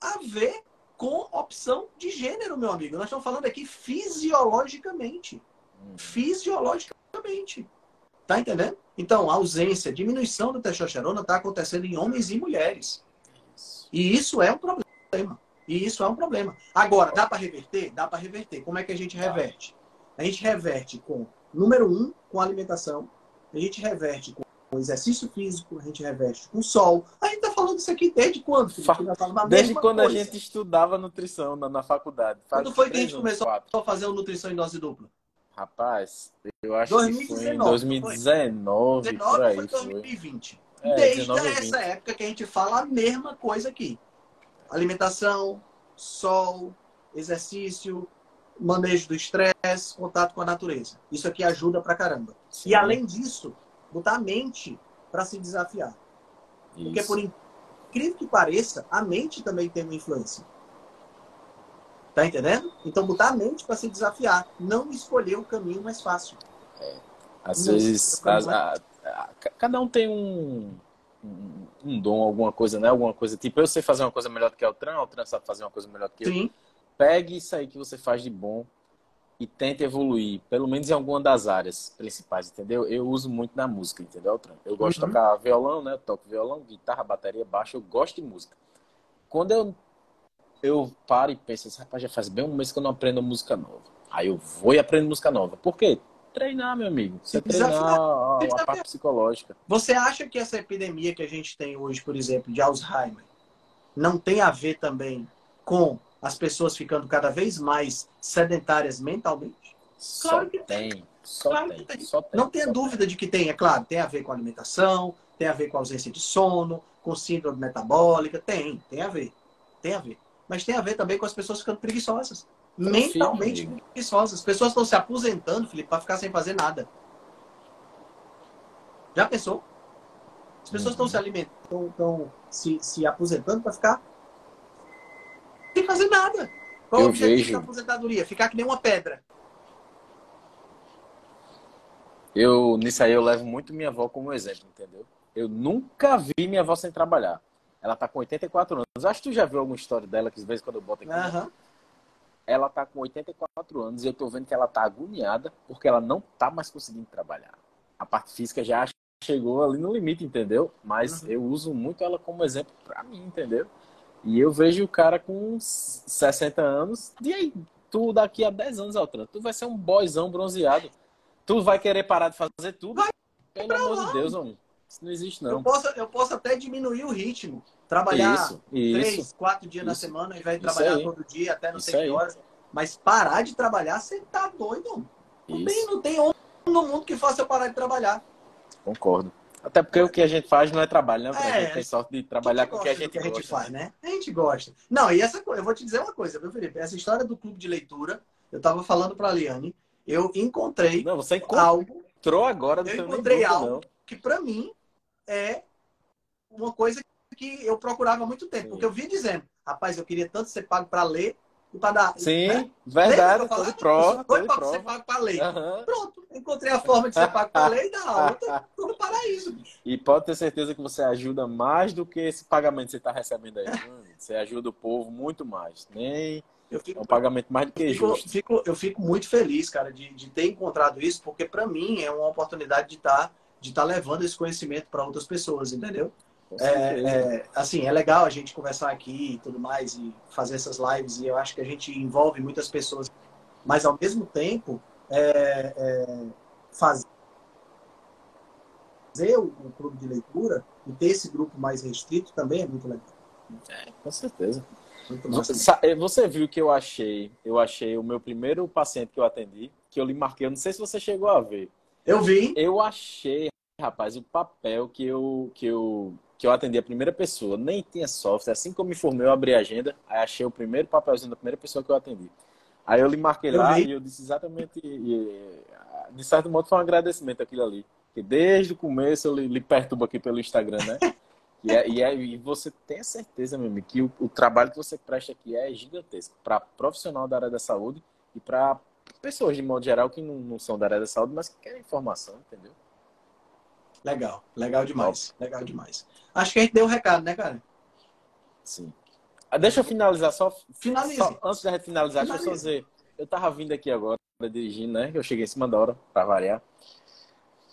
a ver com opção de gênero, meu amigo. Nós estamos falando aqui fisiologicamente. Hum. Fisiologicamente. Tá entendendo? Então, a ausência, diminuição da testosterona está acontecendo em homens e mulheres. E isso é um problema. E isso é um problema. Agora, dá para reverter? Dá para reverter. Como é que a gente reverte? A gente reverte com, número um, com alimentação. A gente reverte com exercício físico, a gente reverte com sol. A gente está falando isso aqui desde quando? Desde quando coisa. a gente estudava nutrição na, na faculdade. Faz quando foi que a gente começou quatro. a fazer nutrição em dose dupla? Rapaz, eu acho 2019, que foi em 2019, foi. aí. Foi 2020. É, Desde 19, essa época que a gente fala a mesma coisa aqui. Alimentação, sol, exercício, manejo do estresse, contato com a natureza. Isso aqui ajuda pra caramba. Sim. E além disso, botar a mente para se desafiar. Isso. Porque por incrível que pareça, a mente também tem uma influência. Tá entendendo? Então botar a mente para se desafiar, não escolher o caminho mais fácil. É. Às não vezes, a, a, a, cada um tem um, um, um, dom, alguma coisa, né? Alguma coisa tipo, eu sei fazer uma coisa melhor do que o Tran, o Tran sabe fazer uma coisa melhor do que eu. Pegue isso aí que você faz de bom e tente evoluir, pelo menos em alguma das áreas principais, entendeu? Eu uso muito na música, entendeu, Tran? Eu gosto uhum. de tocar violão, né? Eu toco violão, guitarra, bateria, baixo, eu gosto de música. Quando eu eu paro e penso assim, rapaz, já faz bem um mês que eu não aprendo música nova. Aí eu vou e aprendo música nova. Por quê? Treinar, meu amigo. Você treinar a, a parte psicológica. Você acha que essa epidemia que a gente tem hoje, por exemplo, de Alzheimer, não tem a ver também com as pessoas ficando cada vez mais sedentárias mentalmente? Claro só que tem. Só claro tem, que tem. Só tem. Não tenha dúvida tem. de que tem, é claro. Tem a ver com alimentação, tem a ver com ausência de sono, com síndrome metabólica. Tem, tem a ver. Tem a ver mas tem a ver também com as pessoas ficando preguiçosas. mentalmente preguiçosas. As pessoas estão se aposentando, Felipe, para ficar sem fazer nada. Já pensou? As pessoas estão uhum. se alimentando, estão se, se aposentando para ficar sem fazer nada. Qual eu o objetivo vejo... da aposentadoria? Ficar que nem uma pedra. Eu, nisso aí, eu levo muito minha avó como exemplo, entendeu? Eu nunca vi minha avó sem trabalhar. Ela tá com 84 anos. Acho que tu já viu alguma história dela, que às vezes quando eu boto aqui. Uhum. Ela tá com 84 anos e eu tô vendo que ela tá agoniada porque ela não tá mais conseguindo trabalhar. A parte física já chegou ali no limite, entendeu? Mas uhum. eu uso muito ela como exemplo para mim, entendeu? E eu vejo o cara com 60 anos, e aí, tu daqui a 10 anos, Altran, tu vai ser um boyzão bronzeado. Tu vai querer parar de fazer tudo? Vai Pelo amor de Deus, homem. Isso não existe, não. Eu posso, eu posso até diminuir o ritmo. Trabalhar isso, três, isso, quatro dias isso, na semana, ao invés de trabalhar todo dia, até não sei que horas. Mas parar de trabalhar, você tá doido. Não tem, não tem homem no mundo que faça eu parar de trabalhar. Concordo. Até porque o que a gente faz não é trabalho, né? É, a gente tem sorte de trabalhar com o que a gente, que a gente gosta. faz, né? A gente gosta. Não, e essa eu vou te dizer uma coisa, viu, Felipe? Essa história do clube de leitura, eu estava falando para a Liane, eu encontrei não, você encontrou algo. Entrou agora, não Eu encontrei algo não. que para mim é uma coisa que eu procurava há muito tempo. Sim. Porque eu vi dizendo, rapaz, eu queria tanto ser pago para ler para dar. Sim, né? verdade, todo prova. Foi para ser pago para ler. Uhum. Pronto, encontrei a forma de ser pago para ler e dar aula. Tô no paraíso. E pode ter certeza que você ajuda mais do que esse pagamento que você está recebendo aí. Você ajuda o povo muito mais. Nem. Fico, é um pagamento mais do que fico, justo. Fico, eu fico muito feliz, cara, de, de ter encontrado isso, porque para mim é uma oportunidade de estar tá de tá levando esse conhecimento para outras pessoas, entendeu? É, é, assim, é legal a gente conversar aqui e tudo mais e fazer essas lives e eu acho que a gente envolve muitas pessoas, mas ao mesmo tempo é, é fazer o, o, clube de leitura e ter esse grupo mais restrito também é muito legal. É, com certeza. Eh, você viu que eu achei, eu achei o meu primeiro paciente que eu atendi, que eu lhe marquei, eu não sei se você chegou a ver. Eu vi. Eu achei, rapaz, o papel que eu, que eu, que eu atendi a primeira pessoa. Nem tinha software. Assim como me formei, eu abri a agenda. Aí achei o primeiro papelzinho da primeira pessoa que eu atendi. Aí eu lhe marquei eu lá vi. e eu disse exatamente. E, de certo modo, foi um agradecimento aquilo ali. Que desde o começo eu lhe, lhe perturbo aqui pelo Instagram, né? E, é, e, é, e, você tem a certeza, meu amigo, que o, o, trabalho que você presta aqui é gigantesco para profissional da área da saúde e para pessoas, de modo geral, que não, não, são da área da saúde, mas que querem informação, entendeu? Legal, legal demais, legal demais. Acho que a gente deu o um recado, né, cara? Sim. Ah, deixa eu finalizar só. Finalize. só antes da gente finalizar, deixa eu só Finalize. dizer. Eu tava vindo aqui agora, dirigindo, né? Eu cheguei em cima da hora, pra variar.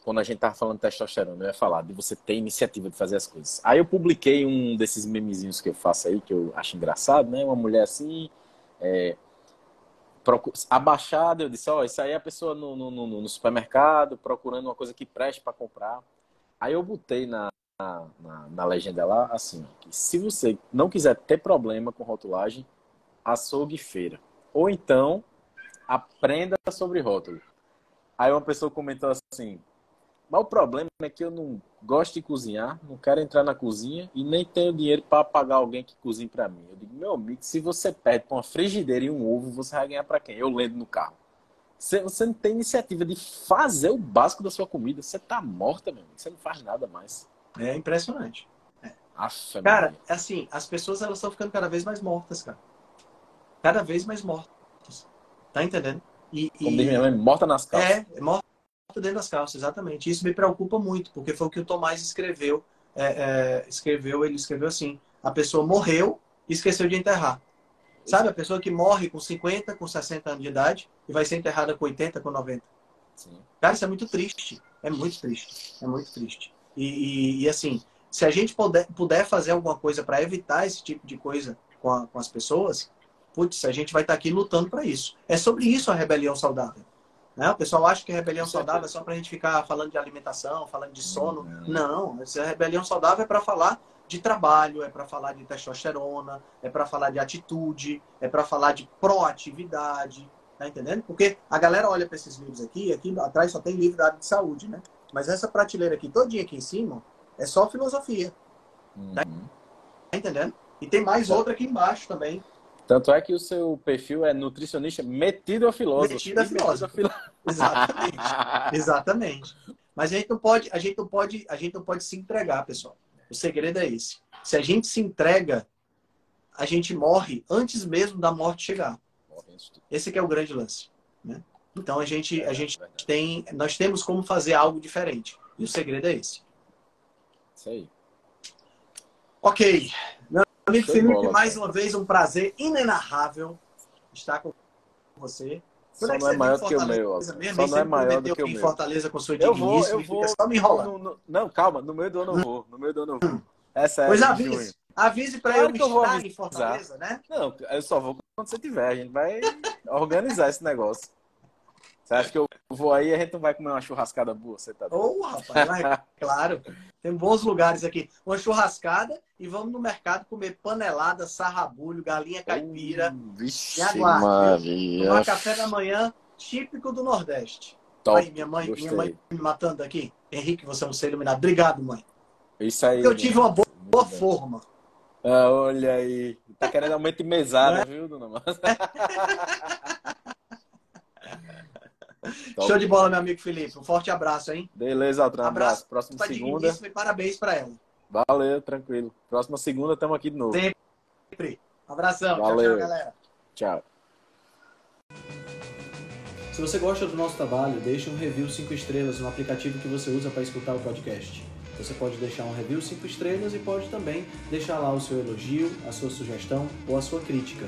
Quando a gente tava falando de testosterona, eu ia falar de você ter iniciativa de fazer as coisas. Aí eu publiquei um desses memezinhos que eu faço aí, que eu acho engraçado, né? Uma mulher assim, é, abaixada, eu disse, ó, isso aí é a pessoa no, no, no- no supermercado procurando uma coisa que preste para comprar. Aí eu botei na, na, na- legenda lá, assim, que se você não quiser ter problema com rotulagem, açougue feira. Ou então, aprenda sobre rótulo. Aí uma pessoa comentou assim, mas o problema é que eu não gosto de cozinhar, não quero entrar na cozinha e nem tenho dinheiro para pagar alguém que cozinhe para mim. Eu digo, meu amigo, se você pede para uma frigideira e um ovo, você vai ganhar para quem? Eu lendo no carro. Você, você não tem iniciativa de fazer o básico da sua comida, você tá morta, meu amigo. Você não faz nada mais. É impressionante. Afa, Cara, meu é assim, as pessoas elas estão ficando cada vez mais mortas, cara. Cada vez mais mortas. Tá entendendo? E, Como e- minha mãe, morta nas calças. É, é morta dentro das calças, exatamente. Isso me preocupa muito, porque foi o que o Tomás escreveu. É, é, escreveu, ele escreveu assim: a pessoa morreu e esqueceu de enterrar. Sabe, a pessoa que morre com 50, com 60 anos de idade e vai ser enterrada com 80, com 90. Sim. Cara, isso é muito triste. É muito triste. É muito triste. E, e- e, assim, se a gente puder, puder fazer alguma coisa para evitar esse tipo de coisa com, a- com as pessoas, putz, a gente vai estar aqui lutando para isso. É sobre isso a rebelião saudável. Né? O pessoal acha que a rebelião saudável é só para a gente ficar falando de alimentação, falando de sono. Não. Não, essa rebelião saudável é para falar de trabalho, é para falar de testosterona, é para falar de atitude, é para falar de proatividade, tá entendendo? Porque a galera olha para esses livros aqui, aqui atrás só tem livro da área de saúde, né? Mas essa prateleira aqui, todinha aqui em cima, é só filosofia, Uhum. tá entendendo? E tem mais outra aqui embaixo também. Tanto é que o seu perfil é nutricionista metido a filósofo. Metido a filósofo. filó- Exatamente. Exatamente. Mas a gente não pode, a gente não pode, a gente não pode se entregar, pessoal. O segredo é esse. Se a gente se entrega, a gente morre antes mesmo da morte chegar. Esse que é o grande lance, né? Então a gente, a gente tem, nós temos como fazer algo diferente. E o segredo é esse. Isso aí. Ok. Meu amigo Felipe, bola, mais cara. uma vez um prazer inenarrável estar com você. Só Quando não é maior do que o meu. mesmo? Só não é maior do que o meu. Fortaleza com sua Eu vou, eu vou. só me enrolando. no- no- não, calma. No meio do ano eu vou. No meio do ano eu vou. É sério. Pois avise. junho. Avise pra Claro eu que eu vou estar em. Fortaleza, né? Não, eu só vou quando você tiver. A gente vai organizar esse negócio. Você acha que eu vou aí e a gente não vai comer uma churrascada boa? Você tá? Ô, rapaz, mas, claro. Tem bons lugares aqui. Uma churrascada e vamos no mercado comer panelada, sarrabulho, galinha caipira. Uh, Vixe, aguarde, Maria. Tomar café da manhã típico do Nordeste. Top. Aí, minha mãe, Gostei. minha mãe me matando aqui. Henrique, você é um ser iluminado. Obrigado, mãe. Isso aí. Porque eu tive uma boa, boa forma. Ah, olha aí. Tá querendo aumento de mesada, viu, dona Márcia? Top. Show de bola, meu amigo Felipe. Um forte abraço, hein? Beleza, Altran. Um Abraço. abraço. Próxima Tá segunda. e parabéns pra ela. Valeu, tranquilo. Próxima segunda, estamos aqui de novo. Sempre. Abração. Tchau, Valeu. tchau, galera. Tchau. Se você gosta do nosso trabalho, deixe um review 5 estrelas no aplicativo que você usa para escutar o podcast. Você pode deixar um review 5 estrelas e pode também deixar lá o seu elogio, a sua sugestão ou a sua crítica.